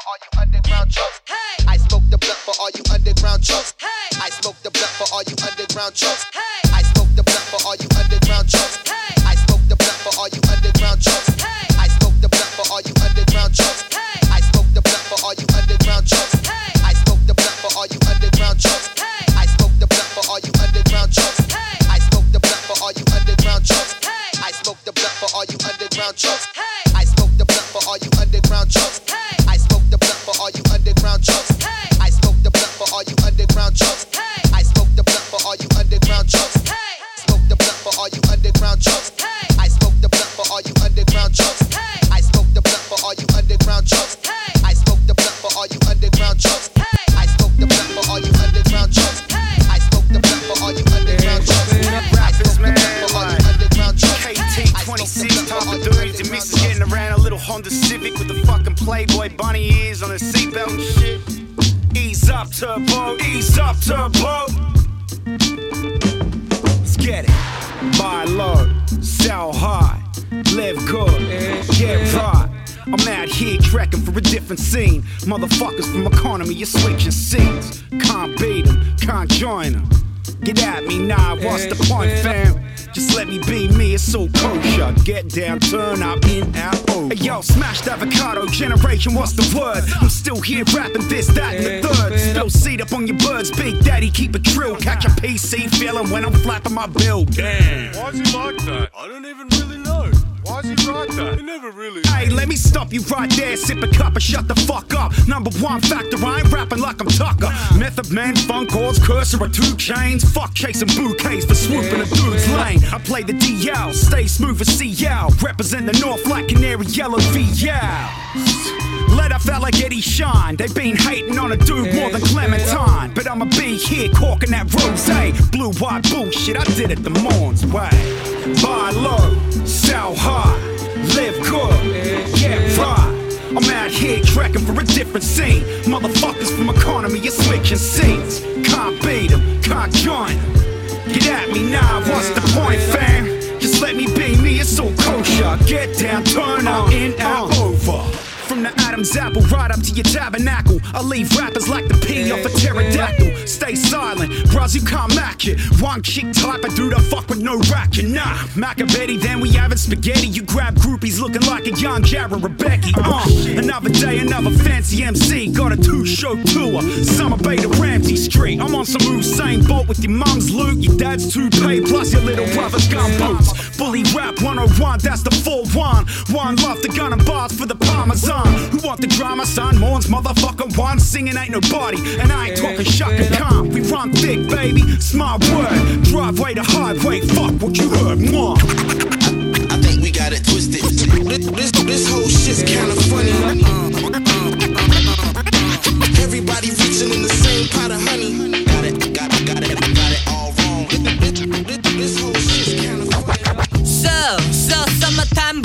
for all you underground chumps. I smoke the blunt for all you underground chumps. I smoke the blunt for all you underground chumps. I smoke the blunt for all you underground chumps. I smoke the blunt for all you underground chumps. I smoke the blunt for all you underground chumps. I smoke the blunt for all you underground chumps. I smoke the blunt for all you underground chumps. I smoke the blunt for all you underground chumps. I smoke the blunt for all you underground chumps. I smoke the blunt for all you underground chumps. I Honda Civic with the fucking Playboy bunny ears on her seatbelt and shit. Ease up, turbo, ease up, turbo. Let's get it. Buy low, sell high, live good, get right. I'm out here trekking for a different scene. Motherfuckers from economy you're switching seats. Can't beat 'em, can't join 'em. Get at me now, what's the point, fam? Just let me be me, it's so kosher. Get down, turn up, in, out, over. Hey, yo, smashed avocado generation, what's the word? I'm still here rapping this, that, and the third. Spill seat up on your birds, Big Daddy, keep it trill. Catch a PC feeling when I'm flapping my bill. Damn. Why's he like that? I don't even really know. Hey, let me stop you right there. Sip a cup and shut the fuck up. Number one factor, I ain't rapping like I'm Tucker. Method Man, funk calls, cursor, or two chains. Fuck chasing bouquets for swooping a dude's lane. I play the DL, stay smooth as CL. Represent the North like Canary Yellow VL. Let up felt like Eddie Shine. They been hating on a dude more than Clementine. But I'ma be here corking that rose. Blue white bullshit, I did it the morn's way. Buy low, sell high, live good, get right. I'm out here trekking for a different scene. Motherfuckers from economy are switching seats. Can't beat 'em, can't join 'em. Get at me now, what's the point, fam? Just let me be me, it's so kosher. Get down, turn up, in, out, over. From the Adam's apple right up to your tabernacle. I leave rappers like the P off a pterodactyl. Stay silent, bros, you can't match it. One chick type, I do the fuck with no racket. Nah, Machiavelli, then we having spaghetti. You grab groupies looking like a young Jared Rebecca. Uh, another day, another fancy MC. Got a two show tour. Summer Bay to Ramsey Street. I'm on some Usain Bolt with your mum's loot, your dad's toupee, plus your little brother's gun boots. Bully rap 101, that's the full one. One love, the gun and bars for the Parmesan. Who want the drama, son? Mourns motherfucker one. Singing ain't nobody, and I ain't talking Chaka Khan. We run thick, baby. Smart word. Driveway to highway. Fuck what you heard. Mwah. I think we got it twisted. This, this, this whole shit's kinda funny. Everybody reaching in the same pot of honey. Got it, got it, got it, got it all wrong. This, this whole shit's kinda funny. So, so, summertime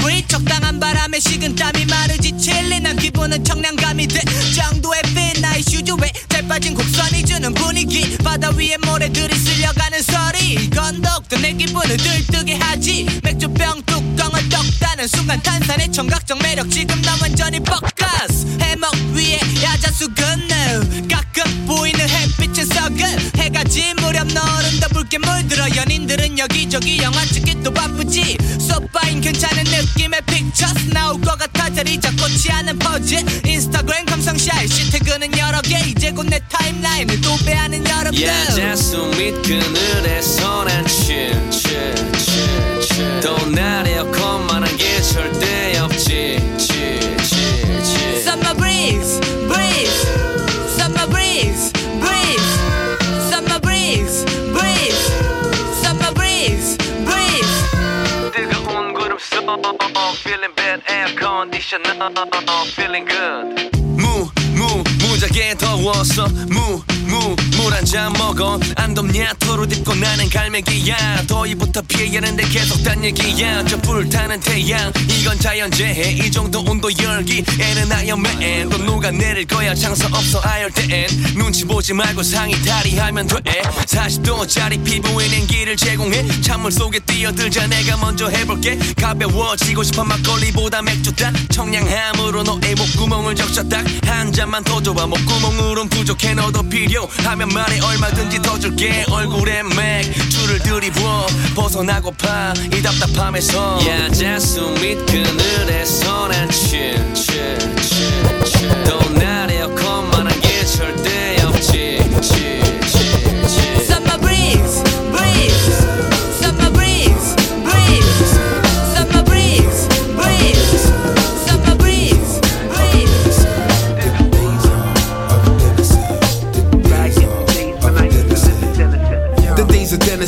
breeze 적당한 바람에 식은 땀이 마르지 칠리 난 기분은 청량감이 돼. 정도의 빛 나의 슈즈 에 잘 빠진 곡선이 주는 분위기. 바다 위에 모래들이 쓸려가는 소리. 건덕도 내 기분을 들뜨게 하지. 맥주병 뚜껑을 떡다는 순간 탄산의 청각적 매력. 지금 난 완전히 뻑가스. 해먹 위에 야자수 건너 가끔 보이는 햇빛은 썩은 해가 진 무렵 너는 더 붉게 물들어. 연인들은 여기저기 영화 찍기 또 바쁘지. 소파인 괜찮은 느낌의 픽처스 나올 것 같아. 자리 잡고치 않은 퍼즐. 인스타그램 감성샷 시태그는 여러 개. 이제 곧 내 타임라인을 도배하는 여러분들. 야자수 밑 그늘에 선한 conditioner feeling good 무, 무, 무지하게 더워서 무, 무, 물 한 잔 먹어. 안 덥냐 토로 딥고 나는 갈매기야. 더위부터 피해야는데 계속 딴 얘기야. 저 불타는 태양 이건 자연재해. 이 정도 온도 열기 애는 아이언맨. 또 누가 내릴 거야? 장사 없어 아열대엔 눈치 보지 말고 상의 다리 하면 돼. 40도짜리 피부에 냉기를 제공해. 찬물 속에 뛰어들자 내가 먼저 해볼게. 가벼워지고 싶어 막걸리보다 맥주다 청량함으로 너의 목구멍을 적셔 딱 한 잔만 더 줘봐. 목구멍으론 부족해. 너도 필요하면 말해 얼마든지 더 줄게. 얼굴에 맥주를 들이부어 벗어나고파 이 답답함에서. 야자수 밑 그늘에 서 난 chill chill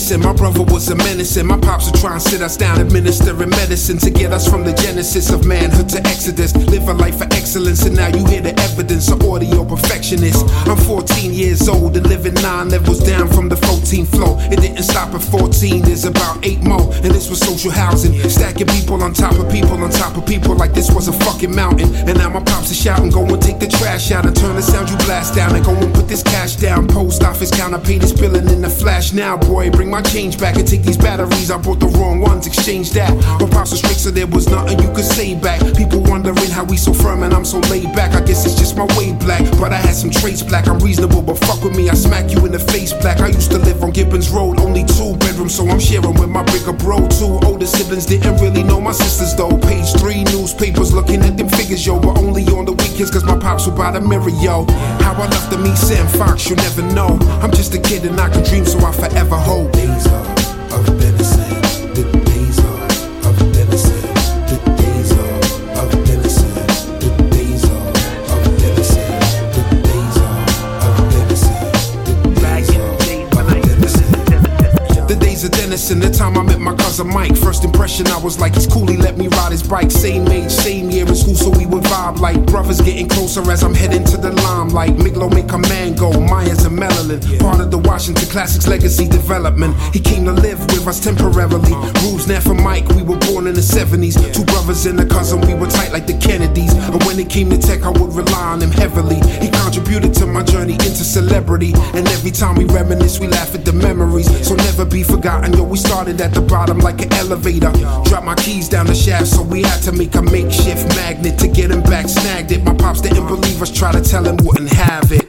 days my brother was a menace, and my pops would try and sit us down, administering medicine to get us from the genesis of manhood to exodus. Live a life of excellence, and now you hear the evidence of audio perfectionist. I'm 14 years old and living nine levels down from the 14th floor. It didn't stop at 14, there's about eight more, and this was social housing. Stacking people on top of people on top of people like this was a fucking mountain. And now my pops are shouting, go and take the trash out and turn the sound you blast down and go and put this cash down. Post office counter, pay this billing in the flash now, boy. Bring my change back and take these batteries. I bought the wrong ones, exchange that. My pops was strict, so there was nothing you could say back. People wondering how we so firm and I'm so laid back. I guess it's just my way black, but I had some traits black. I'm reasonable, but fuck with me, I smack you in the face black. I used to live on Gibbons Road, only two bedrooms, so I'm sharing with my bigger bro. Two older siblings didn't really know my sisters though. Page three newspapers looking at them figures, yo, but only on the weekends, cause my pops would buy the mirror, yo. How I love to meet Sam Fox, you'll never know. I'm just a kid and I can dream, so I forever hope. Denison, the time I met my cousin Mike. First impression, I was like, he's cool, he let me ride his bike. Same age, same year in school, so we would vibe like brothers getting closer as I'm heading to the limelight. Miglo make a man go, Myers and Mellon. Part of the Washington Classics legacy development. He came to live with us temporarily. Uh-huh. Rules now for Mike, we were born in the 70s. Two brothers and a cousin, we were tight like the Kennedys. But when it came to tech, I would rely on him heavily. He contributed to my journey into celebrity. Uh-huh. And every time we reminisce, we laugh at the memories. So never be forgotten, yo, we started at the bottom like an elevator. Dropped my keys down the shaft, so we had to make a makeshift magnet to get him back. Snagged it. My pops didn't believe us, try to tell him wouldn't have it.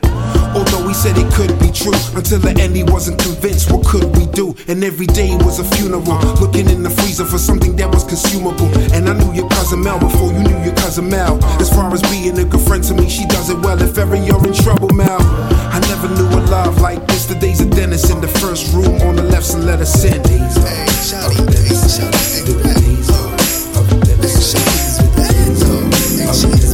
Although he said it could be true, until the end he wasn't convinced. What could we do? And every day was a funeral. Looking in the freezer for something that was consumable. And I knew your cousin Mel before you knew your cousin Mel. As far as being a good friend to me, she does it well. If ever you're in trouble, Mel. I never knew a love like this. The days of Dennis in the first room on the left, so let us in. Hey, shawty, hey, shawty, hey, hey, hey, shawty's bad, oh, hey, she's bad.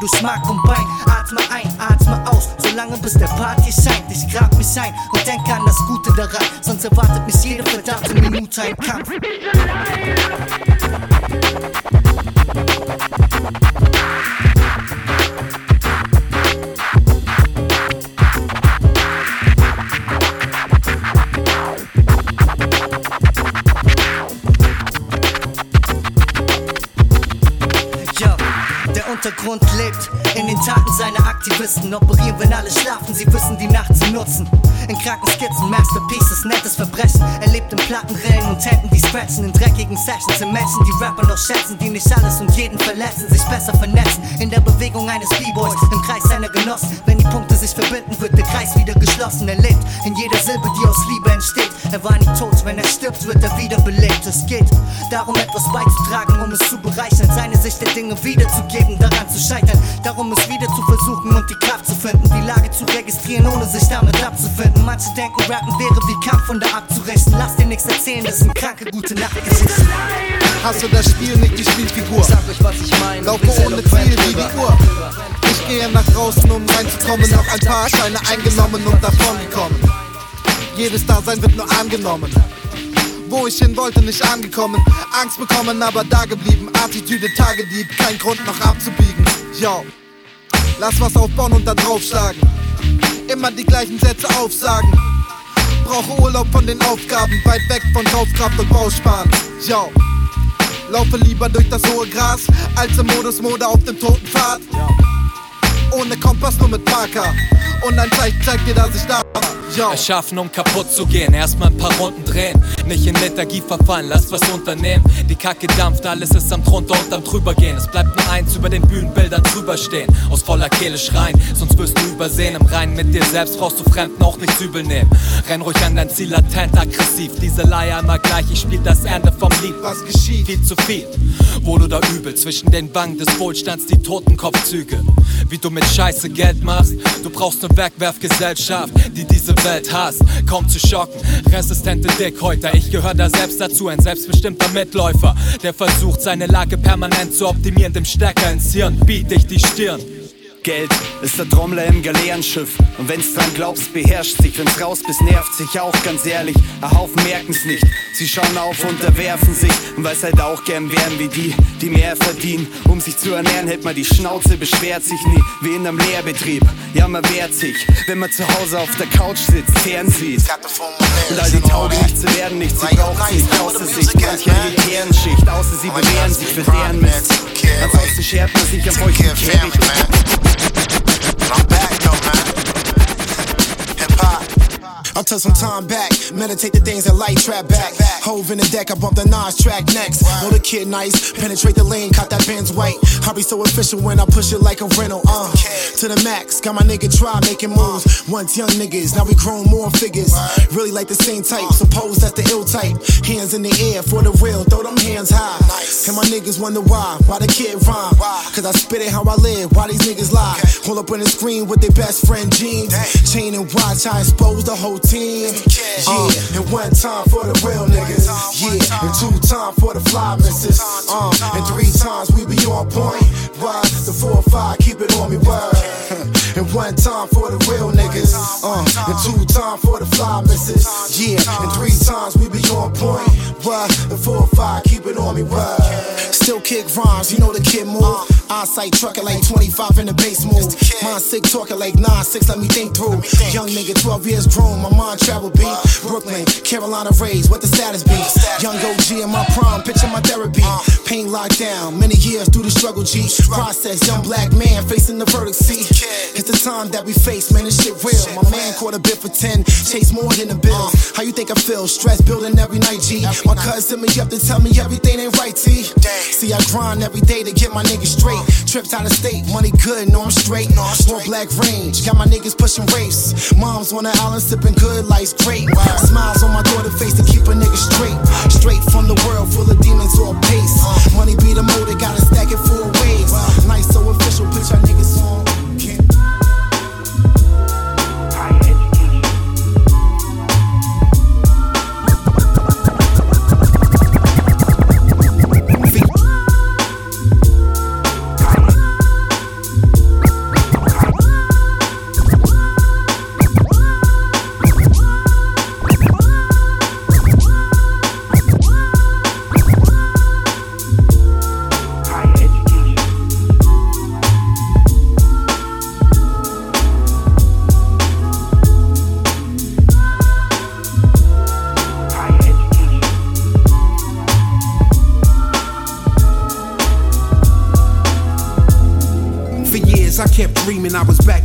Durch Mark und Bein. Atme ein, atme aus, solange bis der Party scheint. Ich grab mich ein und denke an das Gute daran, sonst erwartet mich Aktivisten. Operieren, wenn alle schlafen, sie wissen die Nacht zu nutzen. In kranken Skizzen, Masterpieces, nettes Verbrechen. Erlebt in Plattenrillen und Händen, die scratchen. In dreckigen Sessions sind Menschen, die Rapper noch schätzen, die nicht alles und jeden verletzen, sich besser vernetzen. In der Bewegung eines B-Boys, im Kreis seiner Genossen. Wenn die Punkte sich verbinden, wird der Kreis wieder geschlossen. Er lebt in jeder Silbe, die aus Liebe entsteht. Er war nie tot, wenn er stirbt, wird er wiederbelebt. Es geht darum, etwas beizutragen, um es zu bereichern. Seine Sicht der Dinge wiederzugeben, daran zu scheitern. Darum es wieder zu versuchen und die Kraft zu finden, die Lage zu registrieren, ohne sich damit abzufinden. Manche denken, Rappen wäre wie Kampf von da abzurechnen. Lass dir nichts erzählen, das sind kranke gute Nachtgeschichten. Hast du das Spiel nicht die Spielfigur? Sag euch, was ich meine. Laufe ohne Ziel wie die Uhr. Ich gehe nach draußen, um reinzukommen. Noch ein paar Scheine eingenommen und davongekommen. Jedes Dasein wird nur angenommen. Wo ich hin wollte, nicht angekommen. Angst bekommen, aber da geblieben. Attitüde Tagedieb, kein Grund noch abzubiegen. Yo, lass was aufbauen und da draufschlagen. Immer die gleichen Sätze aufsagen. Brauche Urlaub von den Aufgaben, weit weg von Kaufkraft und Bausparen. Yo, laufe lieber durch das hohe Gras, als im Modus Mode auf dem toten Pfad. Ohne Kompass, nur mit Parker. Und ein Zeichen zeigt dir, dass ich da war. Erschaffen, um kaputt zu gehen. Erstmal ein paar Runden drehen. Nicht in Lethargie verfallen, lasst was unternehmen. Die Kacke dampft, alles ist am drunter und am drüber gehen. Es bleibt nur eins über den Bühnenbildern drüber stehen. Aus voller Kehle schreien, sonst wirst du übersehen. Im Reinen mit dir selbst brauchst du Fremden auch nichts übel nehmen. Renn ruhig an dein Ziel, latent aggressiv. Diese Leier immer gleich, ich spiel das Ende vom Lied. Was geschieht? Viel zu viel. Wohl oder übel, zwischen den Wangen des Wohlstands die Totenkopfzüge. Wie du mit Scheiße Geld machst, du brauchst eine Wegwerfgesellschaft, die diese Welt hasst. Kaum zu schocken, resistente Dickhäuter. Ich gehöre da selbst dazu, ein selbstbestimmter Mitläufer, der versucht, seine Lage permanent zu optimieren. Dem Stecker ins Hirn biete ich die Stirn. Geld ist der Trommler im Galeerenschiff. Und wenn's dran glaubst, beherrscht sich. Wenn's raus bist, nervt sich auch ganz ehrlich. Ein Haufen merken's nicht. Sie schauen auf, unterwerfen sich. Und weil's halt auch gern wären wie die, die mehr verdienen. Um sich zu ernähren, hält man die Schnauze, beschwert sich nie. Wie in einem Lehrbetrieb. Ja, man wehrt sich. Wenn man zu Hause auf der Couch sitzt, Fernsieht. Und all die Taugen nicht zu werden, nichts. Sie braucht's nicht außer sich. Manche elitären Schicht, außer sie bewähren sich für deren Mist. Ansonsten schert man sich am feuchten Kehricht. I'll take some time back, meditate the things that light trap back. Hove in the deck, I bump the Nas track next. Know the kid nice, penetrate the lane, caught that Benz white. I be so official when I push it like a rental, uh. To the max, got my nigga try making moves. Once young niggas, now we grown more figures. Really like the same type, suppose that's the ill type. Hands in the air for the real, throw them hands high. And my niggas wonder why, why the kid rhyme. Cause I spit it how I live, why these niggas lie. Hold up on the screen with their best friend jeans. Chain and watch, I expose the whole team. Yeah, and one time for the real niggas. Yeah, and two time for the fly misses. Uh, and three times we be on point. Why? The four or five keep it on me, word. And one time for the real niggas. Uh, and two time for the fly misses. Yeah, and three times we be on point. Why? The four or five keep it on me, word. Still kick rhymes, you know the kid move. Eyesight trucking like 25 in the base move. Mind sick talking like 9-6, let me think through. Young nigga, 12 years grown, my mind travel beat. Brooklyn, Carolina raised, what the status be? Young OG in my prime, picture my therapy. Pain locked down, many years through the struggle, G. Process, young black man facing the verdict, see. It's the time that we face, man, this shit real. My man caught a bit for 10, chase more than a bill. How you think I feel? Stress building every night, G. My cousin me up to tell me everything ain't right, T. See, I grind every day to get my niggas straight. Trips out of state, money good, know I'm straight. More black range, got my niggas pushing race. Moms on the island sipping good, life's great. Smiles on my daughter face to keep a nigga straight. Straight from the world full of demons or pace. Money be the motor, gotta stack it four ways. Nice, so official, put your niggas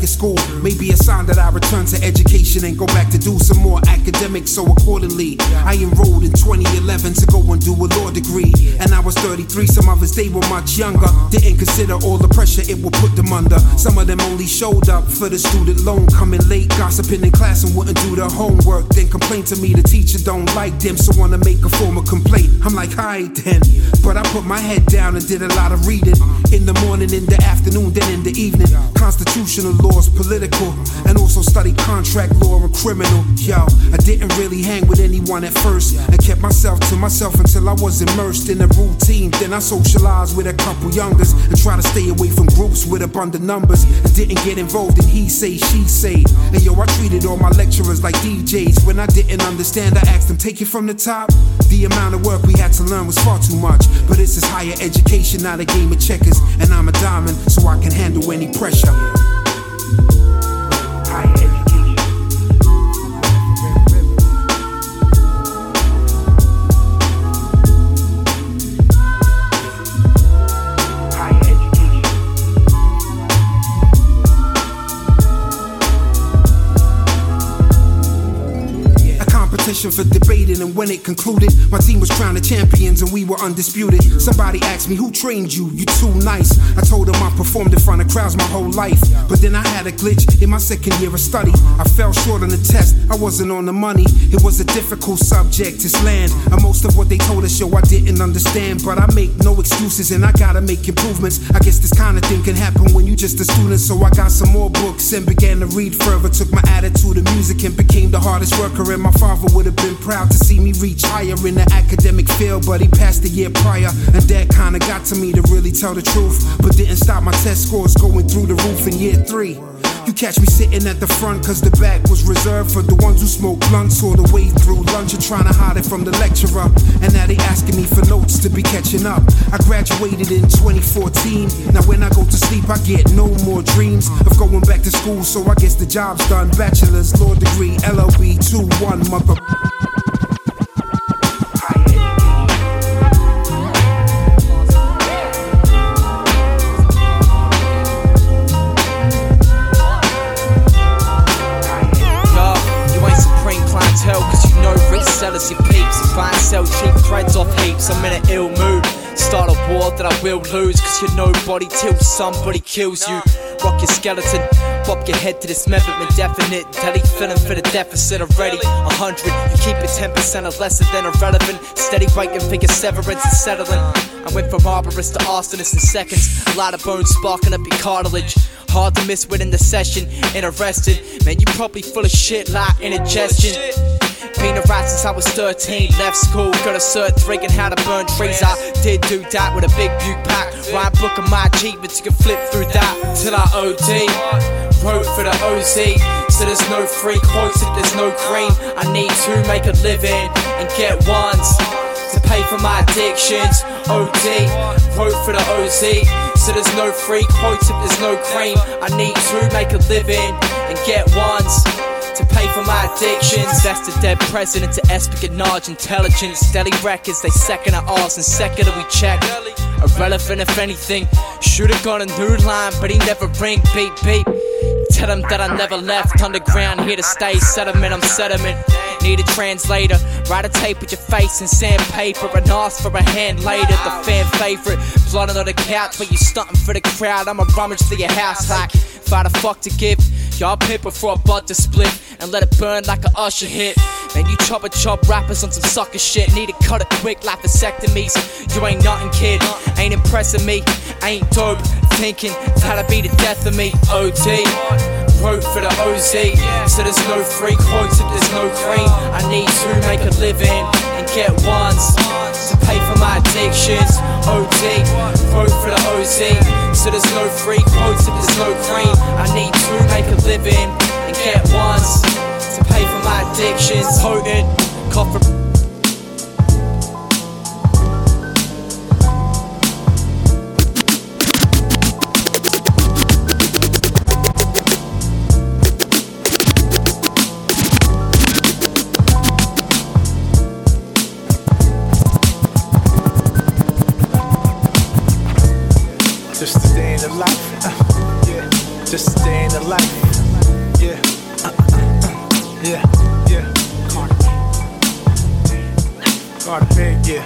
at school. Maybe a sign that I return to education and go back to do some more academics. So accordingly, I enrolled in 2011 to go and do a law degree. And I was 33, some others they were much younger. Didn't consider all the pressure it would put them under. Some of them only showed up for the student loan, coming late, gossiping in class and wouldn't do their homework. Then complain to me the teacher don't like them, so wanna make a formal complaint. I'm like, hi then. But I put my head down and did a lot of reading. In the morning, in the afternoon, then in the evening. Constitutional laws, political, and also studied contract law and criminal. Yo, I didn't really hang with anyone at first. I kept myself to myself until I was immersed in a routine. Then I socialized with a couple youngers and try to stay away from groups with abundant numbers. I didn't get involved in he say, she say. And yo, I treated all my lecturers like DJs. When I didn't understand, I asked them, take it from the top. The amount of work we had to learn was far too much. But this is higher education, not a game of checkers. And I'm a diamond, so I can handle any pressure. For debating, and when it concluded, my team was crowned the champions and we were undisputed. Somebody asked me, Who trained you? You too nice. I told them I performed in front of crowds my whole life. But then I had a glitch in my second year of study. I fell short on the test, I wasn't on the money. It was a difficult subject, it's land. And most of what they told us, yo, I didn't understand. But I make no excuses and I gotta make improvements. I guess this kind of thing can happen when you just a student. So I got some more books and began to read further. Took my attitude to music and became the hardest worker. And my father would have been proud to see me reach higher in the academic field. But he passed the year prior, and that kinda got to me to really tell the truth. But didn't stop my test scores going through the roof in year three. You catch me sitting at the front, cause the back was reserved for the ones who smoke blunts all the way through lunch and trying to hide it from the lecturer. And now they asking me for notes to be catching up. I graduated in 2014. Now when I go to sleep, I get no more dreams of going back to school, so I guess the job's done. Bachelor's, law degree, LLB, 2 1, mother. Your peeps. You buy and sell cheap threads off heaps. I'm in an ill mood. Start a war that I will lose, cause you're nobody till somebody kills you. Rock your skeleton, bop your head to this method, indefinite. Telly feeling for the deficit already. A hundred, you keep it 10% or lesser than irrelevant. Steady writing figure severance and settling. I went from arborist to arsonist in seconds. A lot of bones sparking up your cartilage. Hard to miss within the session. Interested, man, you probably full of shit like indigestion. Been around since I was 13, left school, got a cert thinking how to burn trees. I did do that with a big buke pack. Rhyme book of my achievements, you can flip through that till I OD. Wrote for the OZ, so there's no free quotes if there's no cream. I need to make a living and get ones to pay for my addictions. OD, wrote for the OZ, so there's no free quotes if there's no cream. I need to make a living and get ones to pay for my addictions. That's the dead president to espionage intelligence. Daily records, they second at ours and second we check. Irrelevant if anything. Should've gone a new line, but he never ring. Beep, beep. Tell him that I never left underground, here to stay. Settlement, I'm sediment. Need a translator. Write a tape with your face and sandpaper and ask for a hand later. The fan favorite. Blood on the couch where you stunting for the crowd. I'ma rummage through your house like if a fuck to give. Y'all pay before a bud to split and let it burn like a usher hit. Man, you chop a chop rappers on some sucker shit. Need to cut it quick like vasectomies. You ain't nothing, kid. Ain't impressing me. Ain't dope. Thinking that'll be the death of me. OT. Wrote for the OZ. So there's no free quotes if there's no cream. I need to make a living and get ones to pay for my addictions. OT. Wrote for the OZ. So there's no free quotes if there's no cream. I need to make a living and get ones to pay for my addictions. Potent, cough A in the life. Uh, yeah. Just a day in. Yeah. Uh, uh, uh, yeah. Yeah. Carter. Carter Big, yeah.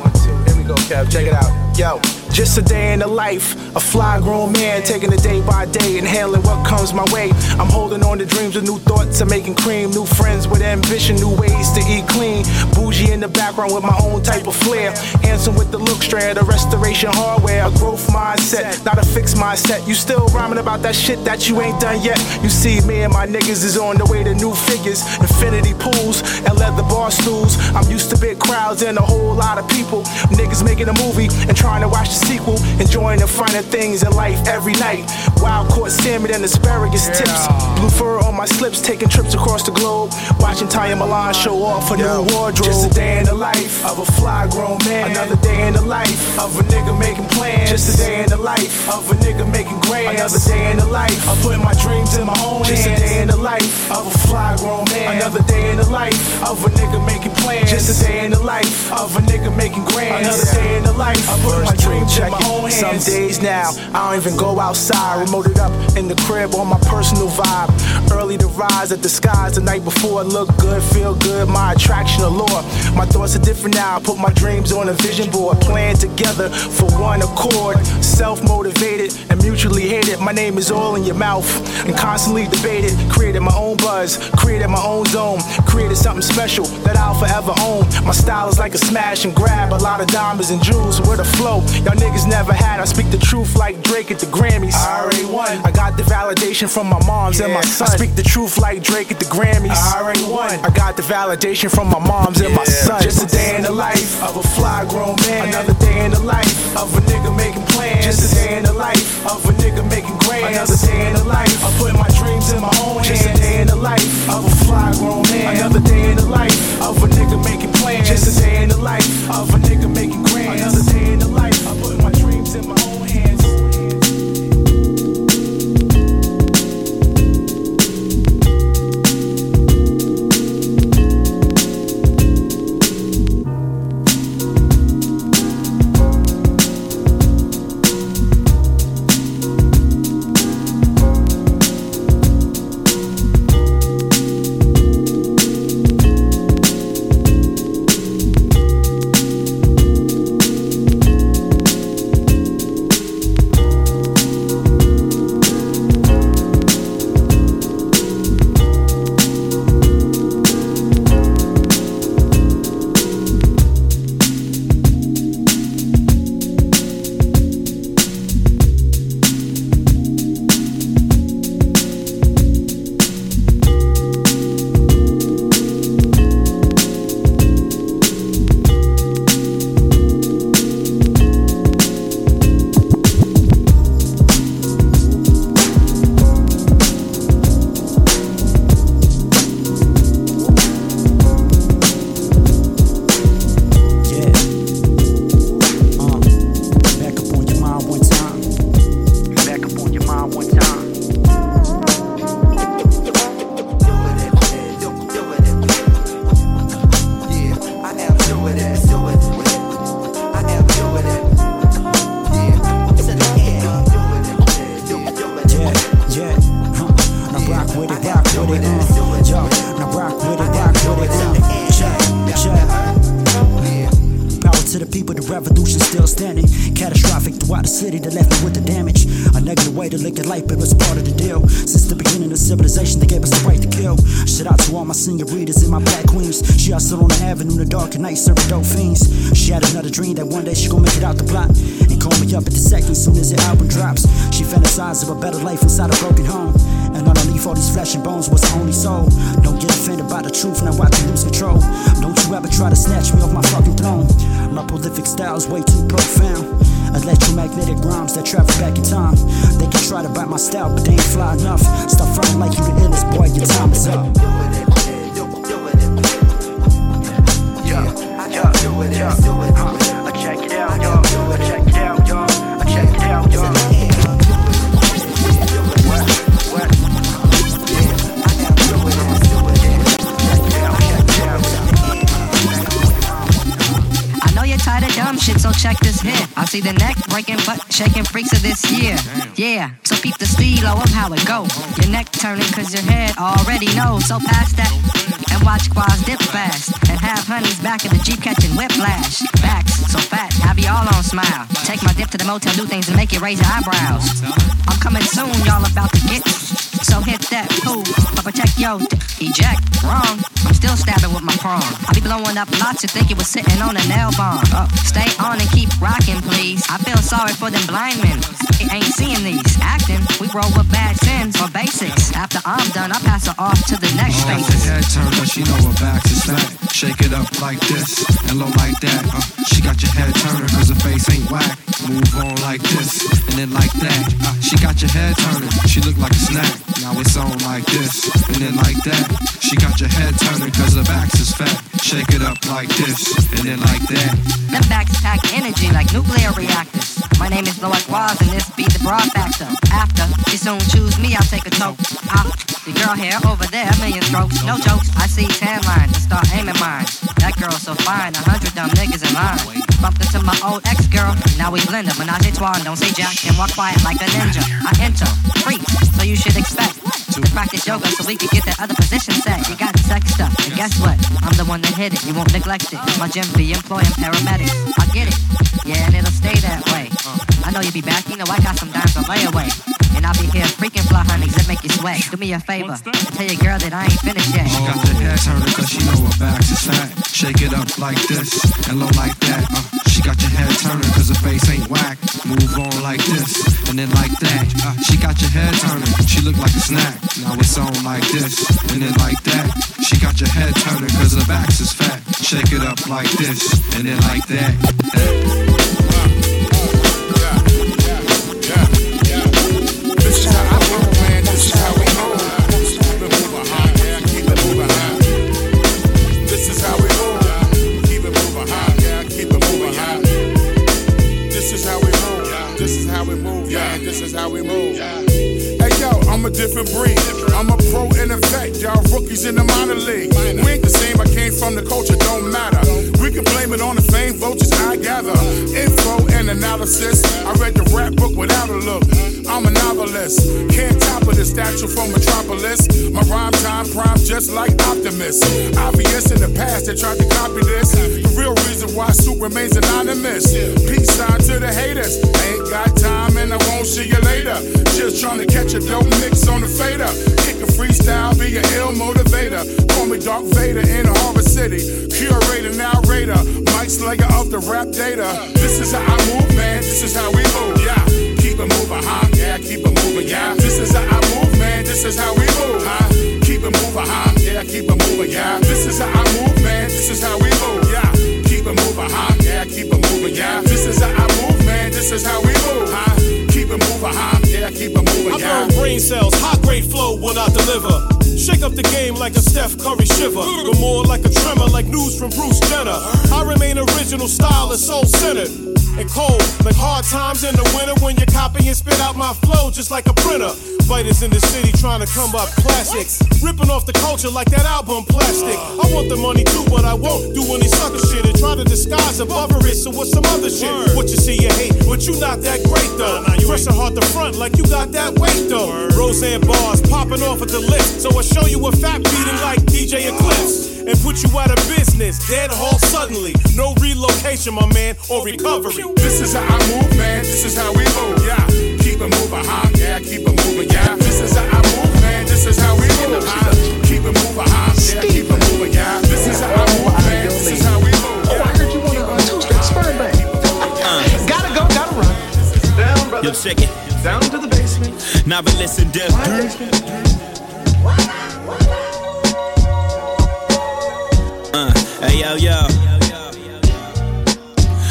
One, two. Here we go, Kev. Check it out. Yo. Just a day in the life, a fly grown man taking it day by day, inhaling what comes my way. I'm holding on to dreams of new thoughts of making cream, new friends with ambition, new ways to eat clean. Bougie in the background with my own type of flair. Handsome with the look straight, a restoration hardware, a growth mindset, not a fixed mindset. You still rhyming about that shit that you ain't done yet. You see, me and my niggas is on the way to new figures, infinity pools, and leather bar stools. I'm used to big crowds and a whole lot of people. Niggas making a movie and trying to watch the sequel, enjoying the finer things in life every night. Wild caught salmon and asparagus tips. Blue fur on my slips, taking trips across the globe. Watching Tanya Milan show off a new wardrobe. Just a day in the life of a fly grown man. Another day in the life of a nigga making plans. Just a day in the life of a nigga making grams. Another day in the life of putting my dreams in my own Just hands. a day in the life of a fly grown man. Another day in the life of a nigga making plans. Just a day in the life of a nigga making grams. Another day in the life of putting my dreams own hands. Some days now, I don't even go outside. Remoted up in the crib on my personal vibe. Early to rise at the skies the night before. Look good, feel good, my attraction allure. My thoughts are different now. I put my dreams on a vision board. Playing together for one accord. Self motivated and mutually hated. My name is all in your mouth and constantly debated. Created my own buzz, created my own zone. Created something special that I'll forever own. My style is like a smash and grab. A lot of diamonds and jewels. Where the flow y'all niggas never had. I speak the truth like Drake at the Grammys. I already won. I got the validation from my moms and my son. I speak the truth like Drake at the Grammys. I already won. I got the validation from my moms and my son. Just a day in the life of a fly grown man. Another day in the life of a nigga making plans. Just a day in the life of a nigga making grams. Another day in the life of putting my dreams in my own hands. Just a day in the life of a fly grown man. Another day in the life of a nigga making plans. Just a day in the life of a nigga making city that left me with the damage. A negative way to look at life, but it was part of the deal. Since the beginning of civilization, they gave us the right to kill. Shout out to all my senoritas and my black queens. She hustled on the avenue in the dark at night, serving dope fiends. She had another dream that one day she gon' make it out the block and call me up at the second soon as the album drops. She fantasized of a better life inside a broken home. And underneath all these flesh and bones was the only soul. Don't get offended by the truth, now watch you lose control. Don't you ever try to snatch me off my fucking throne. My prolific style is way too profound. Electromagnetic rhymes that travel back in time. They can try to bite my style, but they ain't fly enough. Stop fronting like you the illest boy, your time is up. I check yo. I check dumb shit, so check this hit. See the neck breaking, butt shaking freaks of this year. Yeah, so peep the stilo of how it go. Your neck turning cause your head already knows. So pass that and watch quads dip fast. And have honeys back in the Jeep catching whiplash. Backs so fat, have you all on smile. Take my dip to the motel, do things and make it raise your eyebrows. I'm coming soon, y'all about to get. So hit that pool, but protect yo. Eject, wrong. I'm still stabbing with my prong. I be blowing up lots, you think it was sitting on a nail bomb. Uh, stay on and keep rocking, please. I feel sorry for them blind men. They ain't seeing these. Acting, we roll with bad sins or basics. After I'm done, I pass her off to the next Oh, phase. the head turn, but she know her back is fat. Shake it up like this and low like that. Uh, she got your head turning cause her face ain't whack. Move on like this and then like that. Uh, she got your head turning, she look like a snack. Now it's on like this and then like that. She got your head turning cause her back's is fat. Shake it up like this and then like that. Them backs pack energy like nuclear reactors. My name is Loic Waz and this be the broad factor. After she soon choose me, I'll take a toke. Ah, the girl here over there, million strokes, no jokes. I see tan lines and start aiming mine. That girl so fine, a hundred dumb niggas in line. Bumped into my old ex girl, now we blend her. Menage a trois, don't say jack and walk quiet like a ninja. I enter, freak, so you should expect to practice yoga so we can get that other position set. You got sex stuff, and guess what? I'm the one that hit it, you won't neglect it. My gym be employing paramedics. I get it, yeah, and it'll stay that way. I know you'll be back, you know I got some dimes to lay away. And I'll be here freaking fly honeys that make you sweat. Do me a favor, tell your girl that I ain't finished yet. She got your head turning cause she know her back is fat. Shake it up like this and low like that. Uh, she got your head turning cause her face ain't whack. Move on like this and then like that. Uh, she got your like a snack. Now it's on like this and then like that. She got your head turning cause her back is fat. Shake it up like this and then like that. This different breed. I'm a pro in effect. Y'all rookies in the minor league. We ain't the same. I came from the culture. Don't matter. We can blame it on the fame vultures I gather. Info and analysis. I read the rap book without a look. I'm a novelist. Can't top of the statue from Metropolis. My rhyme time prime just like Optimus. Obvious in the past they tried to copy this. The real reason why Soup remains anonymous. Peace sign to the haters. Ain't got time and I won't see you later. Just trying to catch a dope mix on the fader. Kick a freestyle, be an ill motivator. Call me Dark Vader in Harbor City. Curator, narrator. Mike Slayer of the rap data. This is how I move, man. This is how we move. Yeah. Keep it moving, huh? Yeah, keep it moving, yeah. This is how I move, man. This is how we move, huh? Keep it moving, huh? Yeah, keep it moving, yeah. This is how I move, man. This is how we move, yeah. Keep it moving, huh? Yeah, keep it moving, yeah. This is how I move. This is how we move, huh? Keep it moving, huh? Yeah, keep it moving, I yeah. burn brain cells, high grade flow when I deliver. Shake up the game like a Steph Curry shiver, but more like a tremor, like news from Bruce Jenner. I remain original style and soul centered. And cold, like hard times in the winter when you copy and spit out my flow just like a printer. Fighters in the city trying to come up classics. Ripping off the culture like that album plastic. I want the money too, but I won't do any sucker shit and try to disguise above it. So what's some other shit? What you see, you hate, but you not that great though. Fresh and hard to front like you got that weight though. Roseanne bars popping off at the lips, so I show you a fat beating like DJ Eclipse and put you out of business, dead halt suddenly. No relocation, my man, or recovery. This is how I move, man. This is how we move, yeah. Keep it moving, huh? Yeah, keep it moving, yeah. This is how I move, man. This is how we move, huh? Keep it moving, huh? Yeah, keep it moving, yeah. This is how I move, man. This is how we Yo, check it. Down to the basement. Now but listen, Dev. Uh, hey yo yo.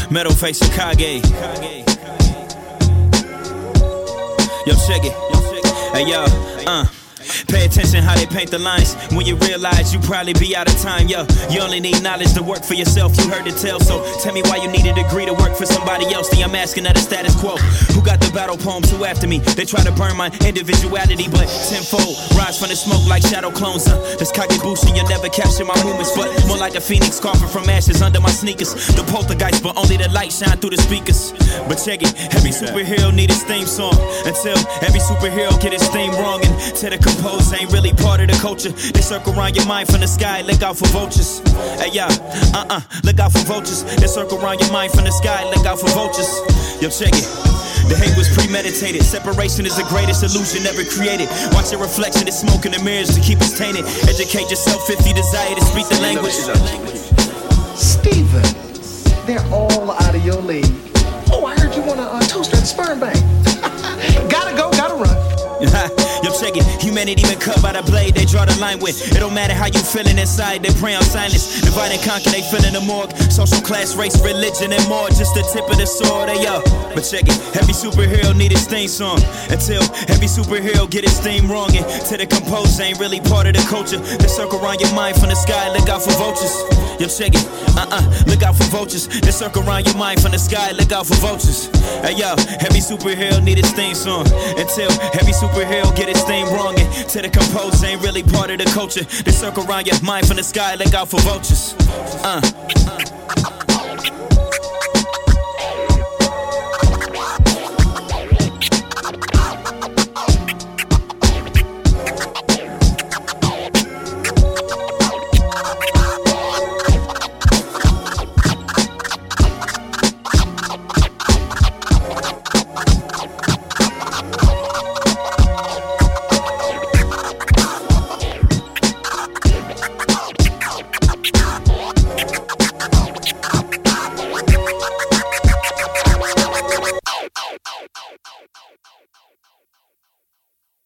Metal face Kage. Yo, check it. Hey yo, uh. Pay attention how they paint the lines. When you realize you probably be out of time, yo. You only need knowledge to work for yourself. You heard the tale, so tell me why you need a degree to work for somebody else. The I'm asking of the status quo. Who got the battle poems? Who after me? They try to burn my individuality, but tenfold rise from the smoke like shadow clones. Uh, that's Kagebushi, you'll never capture my movements, but more like a phoenix carving from ashes under my sneakers. The poltergeist, but only the light shine through the speakers. But check it, every superhero need his theme song until every superhero get his theme wrong and to the compose ain't really part of the culture. They circle around your mind from the sky, look out for vultures. Hey, yeah, uh uh, look out for vultures. They circle around your mind from the sky, look out for vultures. Yo, check it. The hate was premeditated. Separation is the greatest illusion ever created. Watch your reflection, it's smoke in the mirrors to keep us tainted. Educate yourself if you desire to speak the language. Steven, they're all out of your league. Oh, I heard you wanna uh, toast that sperm bank. gotta go, gotta run. Check it. Humanity been cut by the blade they draw the line with. It don't matter how you feeling inside, they prey on silence. Divide and conquer, they feeling the morgue. Social class, race, religion, and more. Just the tip of the sword, they yo. But check it. Every superhero need his theme song. Until every superhero get his theme wrong. And to the compose ain't really part of the culture. They circle around your mind from the sky, look out for vultures. Yo, check it. Uh uh, look out for vultures. They circle around your mind from the sky, look out for vultures. Hey yo, every superhero need his theme song. Until every superhero get his theme wrong. And to the compose ain't really part of the culture. They circle around your mind from the sky, look out for vultures. Uh.